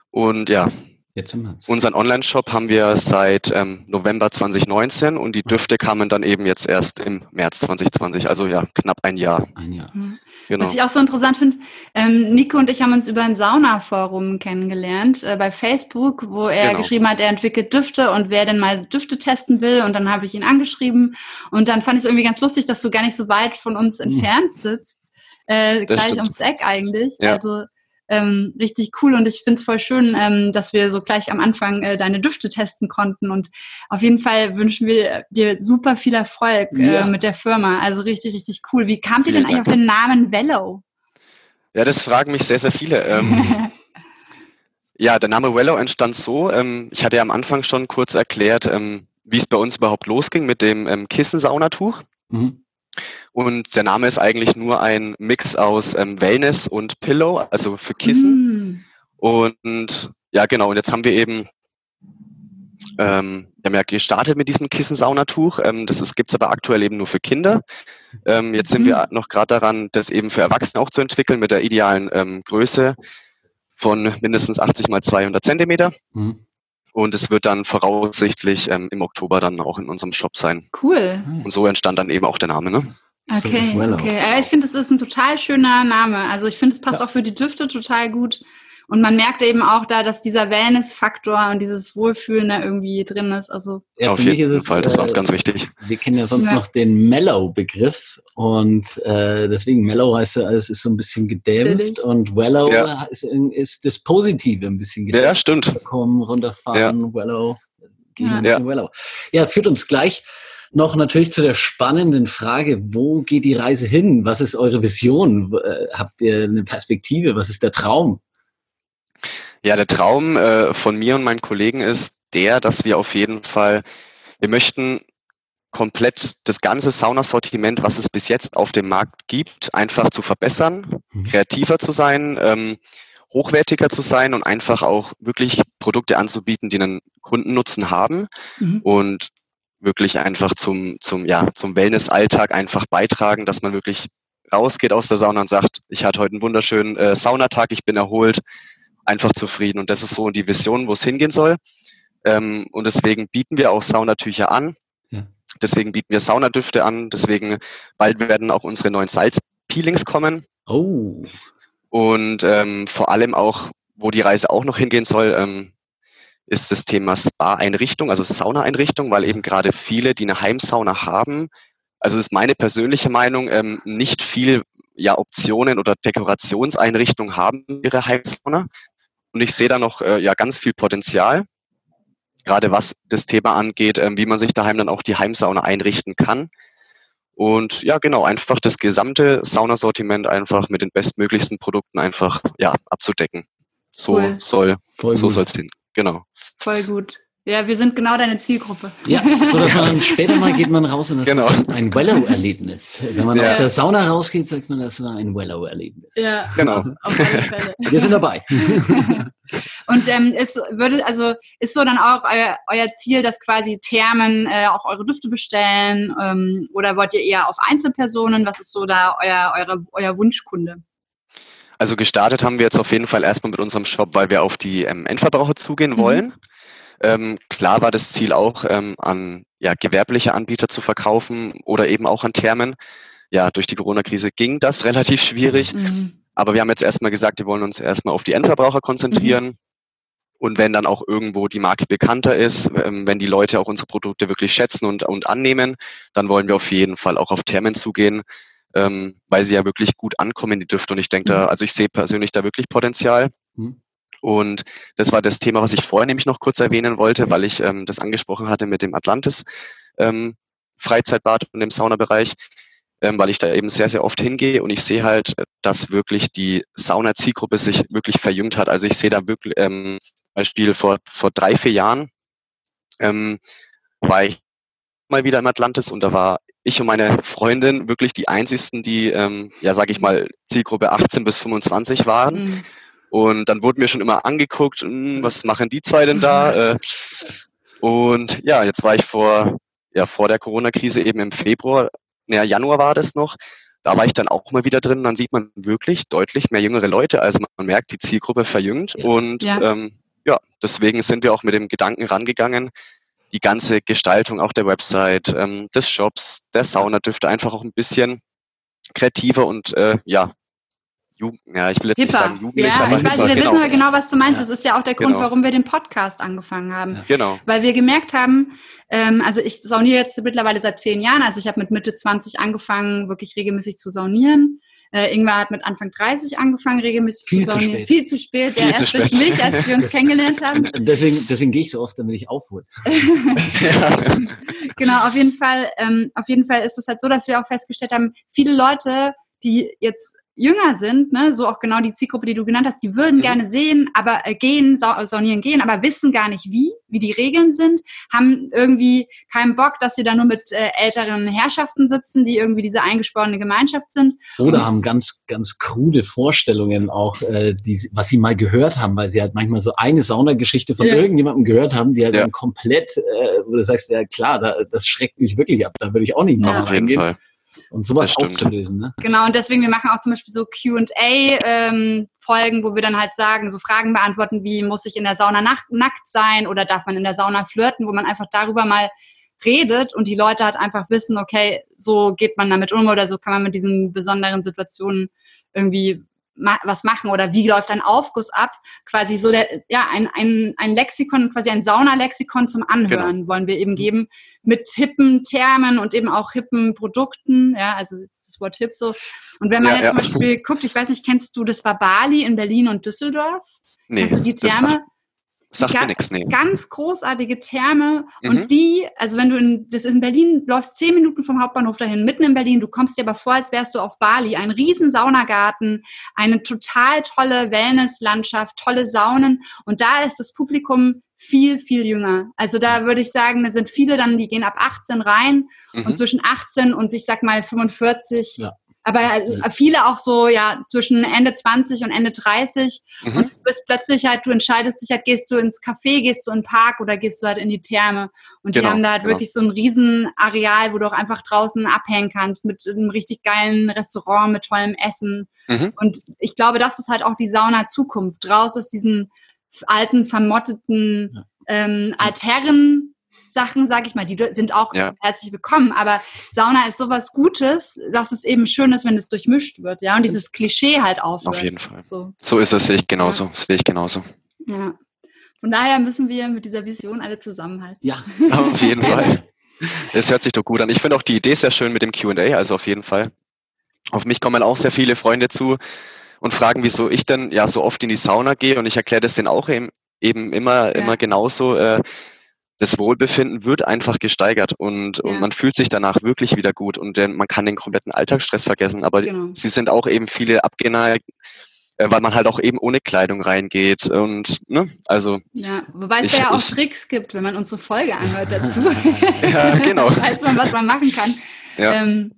Speaker 4: und ja,
Speaker 3: Jetzt im März.
Speaker 4: Unseren Online-Shop haben wir seit ähm, November 2019 und die Düfte kamen dann eben jetzt erst im März 2020, also ja, knapp ein Jahr.
Speaker 3: Ein Jahr.
Speaker 2: Mhm. Genau. Was ich auch so interessant finde, ähm, Nico und ich haben uns über ein Saunaforum kennengelernt äh, bei Facebook, wo er genau. geschrieben hat, er entwickelt Düfte und wer denn mal Düfte testen will. Und dann habe ich ihn angeschrieben und dann fand ich es irgendwie ganz lustig, dass du gar nicht so weit von uns mhm. entfernt sitzt. Äh, gleich stimmt. ums Eck eigentlich. Ja. Also ähm, richtig cool und ich finde es voll schön, ähm, dass wir so gleich am Anfang äh, deine Düfte testen konnten und auf jeden Fall wünschen wir dir super viel Erfolg äh, ja. mit der Firma. Also richtig, richtig cool. Wie kamt ihr denn eigentlich auf den Namen Vello?
Speaker 4: Ja, das fragen mich sehr, sehr viele. Ähm, ja, der Name Wello entstand so. Ähm, ich hatte ja am Anfang schon kurz erklärt, ähm, wie es bei uns überhaupt losging mit dem ähm, Kissensaunatuch. Mhm. Und der Name ist eigentlich nur ein Mix aus ähm, Wellness und Pillow, also für Kissen. Mm. Und ja, genau. Und jetzt haben wir eben ähm, wir haben ja gestartet mit diesem Kissen-Saunatuch. Ähm, das gibt es aber aktuell eben nur für Kinder. Ähm, jetzt sind mhm. wir noch gerade daran, das eben für Erwachsene auch zu entwickeln mit der idealen ähm, Größe von mindestens 80 mal 200 Zentimeter. Mhm. Und es wird dann voraussichtlich ähm, im Oktober dann auch in unserem Shop sein.
Speaker 2: Cool.
Speaker 4: Und so entstand dann eben auch der Name, ne?
Speaker 2: Okay, okay. ich finde, es ist ein total schöner Name. Also ich finde, es passt ja. auch für die Düfte total gut. Und man merkt eben auch da, dass dieser Wellness-Faktor und dieses Wohlfühlen da irgendwie drin ist. Also
Speaker 4: ja, auf jeden es, Fall, das war uns äh, ganz wichtig.
Speaker 3: Wir kennen ja sonst ja. noch den Mellow-Begriff und äh, deswegen Mellow heißt ja, es ist so ein bisschen gedämpft Chillig. und Wellow ja. ist, ist, das Positive ein bisschen
Speaker 4: gedämpft. Ja, stimmt.
Speaker 3: Kommen, runterfahren, ja. Wellow, gehen ja. Wellow. Ja, führt uns gleich noch natürlich zu der spannenden Frage, wo geht die Reise hin? Was ist eure Vision? Äh, habt ihr eine Perspektive? Was ist der Traum?
Speaker 4: Ja, der Traum äh, von mir und meinen Kollegen ist der, dass wir auf jeden Fall, wir möchten komplett das ganze Saunasortiment, was es bis jetzt auf dem Markt gibt, einfach zu verbessern, mhm. kreativer zu sein, ähm, hochwertiger zu sein und einfach auch wirklich Produkte anzubieten, die einen Kundennutzen haben mhm. und wirklich einfach zum, zum, ja, zum Wellness-Alltag einfach beitragen, dass man wirklich rausgeht aus der Sauna und sagt, ich hatte heute einen wunderschönen äh, Saunatag, ich bin erholt, einfach zufrieden. Und das ist so die Vision, wo es hingehen soll. Ähm, und deswegen bieten wir auch Saunatücher an. Ja. Deswegen bieten wir Saunadüfte an. Deswegen bald werden auch unsere neuen Salzpeelings kommen.
Speaker 3: Oh.
Speaker 4: Und ähm, vor allem auch, wo die Reise auch noch hingehen soll, ähm, ist das Thema Spa-Einrichtung, also Sauna-Einrichtung, weil eben gerade viele, die eine Heimsauna haben, also ist meine persönliche Meinung, ähm, nicht viel ja, Optionen oder Dekorationseinrichtungen haben ihre Heimsauna. Und ich sehe da noch äh, ja ganz viel Potenzial, gerade was das Thema angeht, äh, wie man sich daheim dann auch die Heimsauna einrichten kann. Und ja, genau, einfach das gesamte Saunasortiment einfach mit den bestmöglichsten Produkten einfach ja abzudecken. So cool. soll so soll es hin. Genau.
Speaker 2: Voll gut. Ja, wir sind genau deine Zielgruppe.
Speaker 3: Ja, so dass man später mal geht man raus und das genau. ein, ein Wellow-Erlebnis. Wenn man ja. aus der Sauna rausgeht, sagt man, das war ein Wellow-Erlebnis.
Speaker 2: Ja,
Speaker 4: genau.
Speaker 2: Auf alle Fälle.
Speaker 3: Wir sind dabei.
Speaker 2: und ähm, ist, würde, also ist so dann auch euer, euer Ziel, dass quasi Thermen äh, auch eure Düfte bestellen? Ähm, oder wollt ihr eher auf Einzelpersonen? Was ist so da euer, eure, euer Wunschkunde?
Speaker 4: Also gestartet haben wir jetzt auf jeden Fall erstmal mit unserem Shop, weil wir auf die ähm, Endverbraucher zugehen mhm. wollen. Ähm, klar war das Ziel auch, ähm, an ja, gewerbliche Anbieter zu verkaufen oder eben auch an Thermen. Ja, durch die Corona-Krise ging das relativ schwierig. Mhm. Aber wir haben jetzt erstmal gesagt, wir wollen uns erstmal auf die Endverbraucher konzentrieren. Mhm. Und wenn dann auch irgendwo die Marke bekannter ist, ähm, wenn die Leute auch unsere Produkte wirklich schätzen und, und annehmen, dann wollen wir auf jeden Fall auch auf Thermen zugehen, ähm, weil sie ja wirklich gut ankommen, die Düfte. Und ich denke mhm. da, also ich sehe persönlich da wirklich Potenzial. Und das war das Thema, was ich vorher nämlich noch kurz erwähnen wollte, weil ich ähm, das angesprochen hatte mit dem Atlantis ähm, Freizeitbad und dem Saunabereich, ähm, weil ich da eben sehr, sehr oft hingehe und ich sehe halt, dass wirklich die Sauna-Zielgruppe sich wirklich verjüngt hat. Also ich sehe da wirklich, ähm, Beispiel vor, vor drei, vier Jahren ähm, war ich mal wieder im Atlantis und da war ich und meine Freundin wirklich die einzigsten, die, ähm, ja, sage ich mal, Zielgruppe 18 bis 25 waren. Mhm. Und dann wurden mir schon immer angeguckt, hm, was machen die zwei denn da? Äh, und ja, jetzt war ich vor, ja, vor der Corona-Krise eben im Februar, naja, Januar war das noch. Da war ich dann auch mal wieder drin. Dann sieht man wirklich deutlich mehr jüngere Leute. Also man merkt, die Zielgruppe verjüngt. Und ja. Ähm, ja, deswegen sind wir auch mit dem Gedanken rangegangen, die ganze Gestaltung auch der Website, ähm, des Shops, der Sauna dürfte einfach auch ein bisschen kreativer und äh, ja, Jugend, ja, ich will jetzt hipper. nicht sagen jugendlich,
Speaker 2: ja,
Speaker 4: aber
Speaker 2: ich weiß, hipper, wir genau. wissen aber genau, was du meinst. Ja. Das ist ja auch der Grund, genau. warum wir den Podcast angefangen haben. Ja.
Speaker 4: Genau.
Speaker 2: Weil wir gemerkt haben, ähm, also ich sauniere jetzt mittlerweile seit zehn Jahren, also ich habe mit Mitte 20 angefangen, wirklich regelmäßig zu saunieren. Äh, Ingwer hat mit Anfang 30 angefangen, regelmäßig
Speaker 3: Viel
Speaker 2: zu saunieren.
Speaker 3: Spät.
Speaker 2: Viel zu spät. Viel ja, erst durch mich, als wir uns kennengelernt haben.
Speaker 3: Deswegen, deswegen gehe ich so oft, damit ich aufhole.
Speaker 2: genau, auf jeden Fall, ähm, auf jeden Fall ist es halt so, dass wir auch festgestellt haben, viele Leute, die jetzt jünger sind, ne, so auch genau die Zielgruppe, die du genannt hast, die würden mhm. gerne sehen, aber äh, gehen, sa saunieren gehen, aber wissen gar nicht wie, wie die Regeln sind, haben irgendwie keinen Bock, dass sie da nur mit äh, älteren Herrschaften sitzen, die irgendwie diese eingesporene Gemeinschaft sind.
Speaker 3: Oder Und, haben ganz, ganz krude Vorstellungen auch, äh, die, was sie mal gehört haben, weil sie halt manchmal so eine Saunageschichte von ja. irgendjemandem gehört haben, die halt ja. dann komplett, äh, wo du sagst, ja klar, da, das schreckt mich wirklich ab, da würde ich auch nicht
Speaker 4: ja. Auf jeden Fall
Speaker 3: und sowas aufzulösen. Ne?
Speaker 2: Genau, und deswegen, wir machen auch zum Beispiel so QA-Folgen, ähm, wo wir dann halt sagen, so Fragen beantworten, wie muss ich in der Sauna nackt sein oder darf man in der Sauna flirten, wo man einfach darüber mal redet und die Leute halt einfach wissen, okay, so geht man damit um oder so kann man mit diesen besonderen Situationen irgendwie ma was machen oder wie läuft ein Aufguss ab? Quasi so der, ja, ein, ein, ein Lexikon, quasi ein Saunalexikon zum Anhören genau. wollen wir eben geben mit hippen Termen und eben auch hippen Produkten, ja, also das Wort hip so. Und wenn man ja, jetzt ja. zum Beispiel guckt, ich weiß nicht, kennst du das war Bali in Berlin und Düsseldorf?
Speaker 4: Nee,
Speaker 2: also die Therme,
Speaker 4: Sagt mir nichts, nee.
Speaker 2: Ganz großartige Therme. Mhm. Und die, also wenn du in, das ist in Berlin, läufst zehn Minuten vom Hauptbahnhof dahin, mitten in Berlin, du kommst dir aber vor, als wärst du auf Bali. Ein riesen Saunagarten, eine total tolle Wellnesslandschaft, tolle Saunen. Und da ist das Publikum viel, viel jünger. Also da würde ich sagen, da sind viele dann, die gehen ab 18 rein mhm. und zwischen 18 und ich sag mal 45 ja. Aber äh, viele auch so, ja, zwischen Ende 20 und Ende 30. Mhm. Und du bist plötzlich halt, du entscheidest dich halt, gehst du ins Café, gehst du in den Park oder gehst du halt in die Therme. Und genau, die haben da halt genau. wirklich so ein riesen Areal, wo du auch einfach draußen abhängen kannst mit einem richtig geilen Restaurant, mit tollem Essen. Mhm. Und ich glaube, das ist halt auch die Sauna-Zukunft. Raus aus diesen alten, vermotteten ähm, Altherren Sachen, sage ich mal, die sind auch ja. herzlich willkommen. Aber Sauna ist sowas Gutes, dass es eben schön ist, wenn es durchmischt wird, ja. Und dieses Klischee halt aufhört.
Speaker 4: Auf jeden Fall. So, so ist es, sehe ich genauso. Ja. Sehe ich genauso.
Speaker 2: Ja. Von daher müssen wir mit dieser Vision alle zusammenhalten.
Speaker 4: Ja, auf jeden Fall. Es hört sich doch gut an. Ich finde auch die Idee sehr schön mit dem QA, also auf jeden Fall. Auf mich kommen auch sehr viele Freunde zu und fragen, wieso ich denn ja so oft in die Sauna gehe und ich erkläre das denen auch eben, eben immer, ja. immer genauso. Äh, das Wohlbefinden wird einfach gesteigert und, ja. und man fühlt sich danach wirklich wieder gut und denn man kann den kompletten Alltagsstress vergessen. Aber genau. sie sind auch eben viele abgeneigt, äh, weil man halt auch eben ohne Kleidung reingeht und ne, also
Speaker 2: ja, wobei es ich, ja auch ich, Tricks gibt, wenn man unsere Folge anhört dazu.
Speaker 4: ja, genau.
Speaker 2: weiß man, was man machen kann. Ja. Ähm,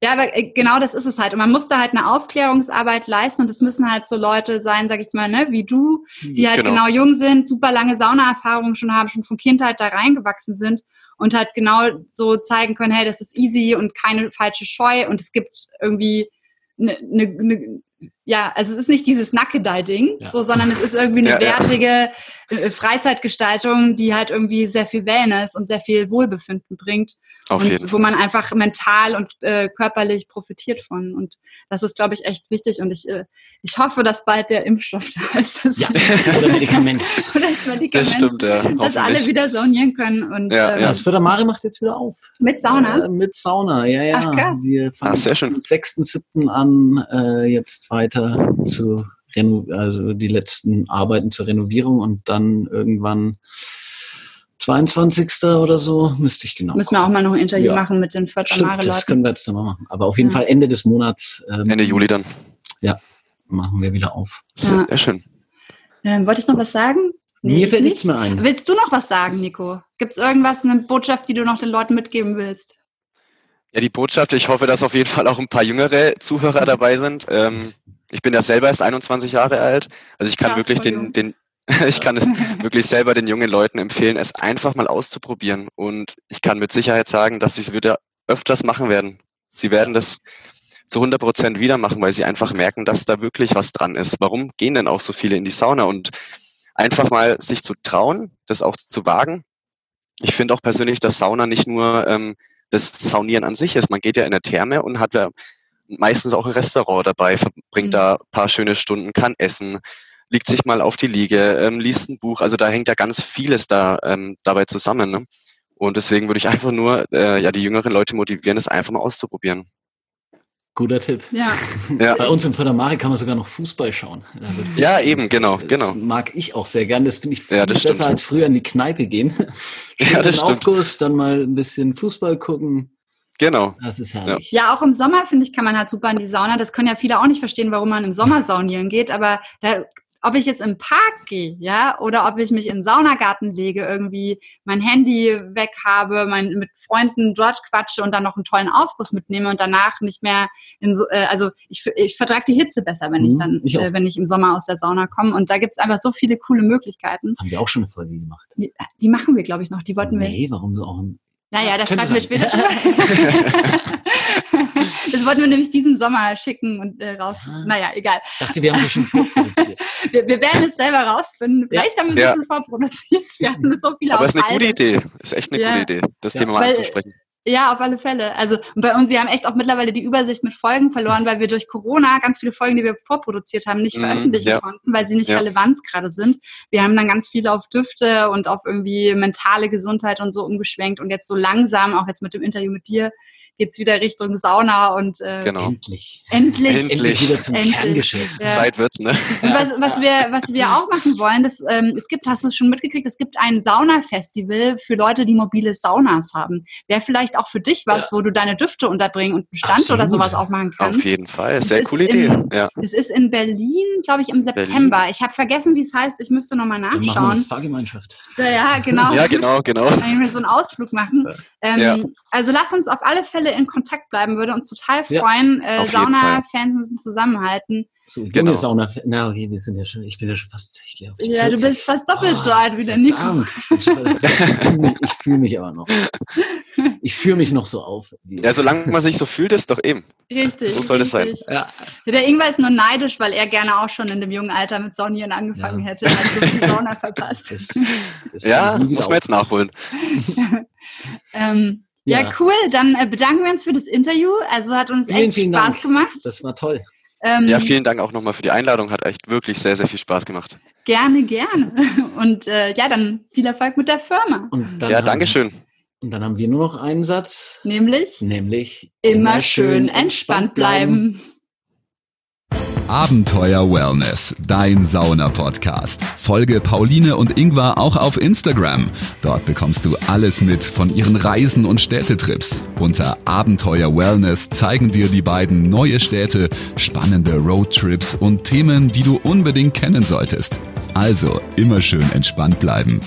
Speaker 2: ja, aber äh, genau das ist es halt. Und man muss da halt eine Aufklärungsarbeit leisten und es müssen halt so Leute sein, sag ich mal, ne, wie du, die halt genau, genau jung sind, super lange Saunaerfahrungen schon haben, schon von Kindheit da reingewachsen sind und halt genau so zeigen können, hey, das ist easy und keine falsche Scheu und es gibt irgendwie eine, eine, eine ja, also es ist nicht dieses Nackedei-Ding, ja. so, sondern es ist irgendwie eine ja, wertige ja. Freizeitgestaltung, die halt irgendwie sehr viel Wellness und sehr viel Wohlbefinden bringt. Auf und wo Fall. man einfach mental und äh, körperlich profitiert von. Und das ist, glaube ich, echt wichtig. Und ich, äh, ich hoffe, dass bald der Impfstoff da ist.
Speaker 3: ja. Oder Medikament.
Speaker 2: Oder das Medikament. Das stimmt, ja. Dass alle wieder saunieren können. Und,
Speaker 3: ja, ähm, ja. Das Fördermare macht jetzt wieder auf.
Speaker 2: Mit Sauna?
Speaker 3: Äh, mit Sauna, ja, ja. Ach, krass. Wir fangen Ach, sehr schön. am 6.7. an, äh, jetzt weiter zu also die letzten Arbeiten zur Renovierung und dann irgendwann 22. oder so, müsste ich genau.
Speaker 2: Müssen wir auch mal noch ein Interview ja. machen mit den Fördermare-Leuten.
Speaker 3: Das können wir jetzt dann mal machen. Aber auf jeden ja. Fall Ende des Monats.
Speaker 4: Ähm, Ende Juli dann.
Speaker 3: Ja, machen wir wieder auf.
Speaker 4: Sehr, sehr schön.
Speaker 2: Ähm, wollte ich noch was sagen?
Speaker 3: Nee, Mir fällt nicht. nichts mehr ein.
Speaker 2: Willst du noch was sagen, Nico? Gibt es irgendwas, eine Botschaft, die du noch den Leuten mitgeben willst?
Speaker 4: Ja, die Botschaft, ich hoffe, dass auf jeden Fall auch ein paar jüngere Zuhörer dabei sind. Ähm, ich bin ja selber erst 21 Jahre alt. Also ich kann Krass, wirklich den, den, ich kann wirklich selber den jungen Leuten empfehlen, es einfach mal auszuprobieren. Und ich kann mit Sicherheit sagen, dass sie es wieder öfters machen werden. Sie werden das zu 100 Prozent wieder machen, weil sie einfach merken, dass da wirklich was dran ist. Warum gehen denn auch so viele in die Sauna? Und einfach mal sich zu trauen, das auch zu wagen. Ich finde auch persönlich, dass Sauna nicht nur ähm, das Saunieren an sich ist. Man geht ja in eine Therme und hat ja meistens auch ein Restaurant dabei, verbringt mhm. da ein paar schöne Stunden, kann essen, liegt sich mal auf die Liege, ähm, liest ein Buch. Also da hängt ja ganz vieles da ähm, dabei zusammen. Ne? Und deswegen würde ich einfach nur äh, ja die jüngeren Leute motivieren, es einfach mal auszuprobieren.
Speaker 3: Guter Tipp.
Speaker 2: Ja.
Speaker 3: ja. Bei uns im Fördermare kann man sogar noch Fußball schauen.
Speaker 4: Ja, eben, genau, das genau.
Speaker 3: mag ich auch sehr gern. Das finde ich viel ja, besser
Speaker 4: stimmt.
Speaker 3: als früher in die Kneipe gehen.
Speaker 4: ja, das stimmt.
Speaker 3: Aufguss, dann mal ein bisschen Fußball gucken.
Speaker 4: Genau.
Speaker 3: Das ist herrlich.
Speaker 2: Ja, auch im Sommer, finde ich, kann man halt super in die Sauna. Das können ja viele auch nicht verstehen, warum man im Sommer saunieren geht, aber da ob ich jetzt im Park gehe, ja, oder ob ich mich in den Saunagarten lege, irgendwie mein Handy weg habe, mein, mit Freunden dort quatsche und dann noch einen tollen Aufguss mitnehme und danach nicht mehr in so, äh, also ich, ich vertrage die Hitze besser, wenn ich
Speaker 3: Mhm,
Speaker 2: dann,
Speaker 3: ich
Speaker 2: äh, wenn ich im Sommer aus der Sauna komme. Und da gibt's einfach so viele coole Möglichkeiten.
Speaker 3: Haben wir auch schon eine Folge gemacht.
Speaker 2: Die, die machen wir, glaube ich, noch. Die wollten wir.
Speaker 3: Nee, warum du auch
Speaker 2: Naja, da
Speaker 3: Könnte
Speaker 2: streiten wir später das wollten wir nämlich diesen Sommer schicken und äh, raus.
Speaker 3: Ah.
Speaker 2: Naja, egal.
Speaker 3: dachte, wir haben das schon vorproduziert.
Speaker 2: Wir, wir werden es selber rausfinden. Vielleicht haben wir es
Speaker 4: Ja.
Speaker 2: schon vorproduziert. Wir haben so viele
Speaker 4: Aber es ist eine gute. Idee. Ist echt eine
Speaker 2: Ja.
Speaker 4: gute Idee, das
Speaker 3: Ja,
Speaker 4: Thema mal
Speaker 2: weil-
Speaker 4: anzusprechen.
Speaker 2: Ja, auf alle Fälle. Also und bei uns, wir haben echt auch mittlerweile die Übersicht mit Folgen verloren, weil wir durch Corona ganz viele Folgen, die wir vorproduziert haben, nicht
Speaker 4: Mhm,
Speaker 2: veröffentlichen
Speaker 4: ja.
Speaker 2: konnten, weil sie nicht
Speaker 4: Ja.
Speaker 2: relevant gerade sind. Wir haben dann ganz viele auf Düfte und auf irgendwie mentale Gesundheit und so umgeschwenkt und jetzt so langsam, auch jetzt mit dem Interview mit dir, geht's wieder Richtung Sauna und äh,
Speaker 4: Genau.
Speaker 3: Endlich.
Speaker 2: endlich.
Speaker 4: Endlich.
Speaker 3: Endlich wieder zum
Speaker 2: Endlich.
Speaker 3: Kerngeschäft.
Speaker 2: Ja.
Speaker 4: Zeit wird's, ne?
Speaker 2: Und was, was, wir, was wir auch machen wollen, das, ähm, es gibt, hast du es schon mitgekriegt, es gibt ein Saunafestival für Leute, die mobile Saunas haben. Wäre vielleicht auch für dich was, wo du deine Düfte unterbringen und einen Stand
Speaker 3: Absolut.
Speaker 2: oder sowas aufmachen kannst.
Speaker 4: Auf jeden Fall. Sehr coole
Speaker 2: in-
Speaker 4: Idee. Ja.
Speaker 2: Es ist in Berlin, glaube ich, im September. Ich habe vergessen, wie es heißt. Ich müsste nochmal
Speaker 3: Wir machen eine
Speaker 2: nachschauen.
Speaker 3: Fahrgemeinschaft.
Speaker 2: Ja, ja, genau.
Speaker 4: ja, genau, genau.
Speaker 2: Wenn wir so einen Ausflug machen. Ähm,
Speaker 4: Ja.
Speaker 2: Also lass uns auf alle Fälle in Kontakt bleiben, würde uns total
Speaker 3: Ja,
Speaker 2: freuen. Äh, Sauna-Fans müssen zusammenhalten.
Speaker 3: So,
Speaker 4: Genau.
Speaker 3: Sauna. Na, okay, wir sind ja schon, ich bin ja schon fast, ich gehe auf die
Speaker 2: Ja,
Speaker 3: 40.
Speaker 2: du bist fast doppelt
Speaker 3: Ah,
Speaker 2: so alt wie der Nico.
Speaker 3: verdammt. Ich fühle mich, ich fühle mich aber noch. Ich fühle mich noch so auf.
Speaker 4: Ja, solange man sich so fühlt, ist doch eben.
Speaker 2: Richtig.
Speaker 4: So soll es sein.
Speaker 2: richtig.
Speaker 3: Ja,
Speaker 2: Der Ingwer ist nur neidisch, weil er gerne auch schon in dem jungen Alter mit Saunieren angefangen
Speaker 3: Ja.
Speaker 2: hätte. Er hat so die Sauna verpasst.
Speaker 3: das, das
Speaker 4: Ja, muss man jetzt nachholen.
Speaker 2: Ähm, ja.
Speaker 3: Ja.
Speaker 2: cool. Dann äh, bedanken wir uns für das Interview. Also hat uns
Speaker 3: Vielen,
Speaker 2: echt
Speaker 3: vielen
Speaker 2: Spaß
Speaker 3: Dank.
Speaker 2: gemacht.
Speaker 3: Das war toll.
Speaker 2: Ähm,
Speaker 4: Ja, vielen Dank auch nochmal für die Einladung. Hat echt wirklich sehr, sehr viel Spaß gemacht.
Speaker 2: Gerne, gerne. Und äh, ja, dann viel Erfolg mit der Firma.
Speaker 3: Und dann
Speaker 4: Ja, Dankeschön.
Speaker 3: Und dann haben wir nur noch einen Satz,
Speaker 2: Nämlich
Speaker 3: nämlich
Speaker 2: immer schön entspannt bleiben.
Speaker 1: Abenteuer Wellness, dein Sauna-Podcast. Folge Pauline und Ingvar auch auf Instagram. Dort bekommst du alles mit von ihren Reisen und Städtetrips. Unter Abenteuer Wellness zeigen dir die beiden neue Städte, spannende Roadtrips und Themen, die du unbedingt kennen solltest. Also immer schön entspannt bleiben.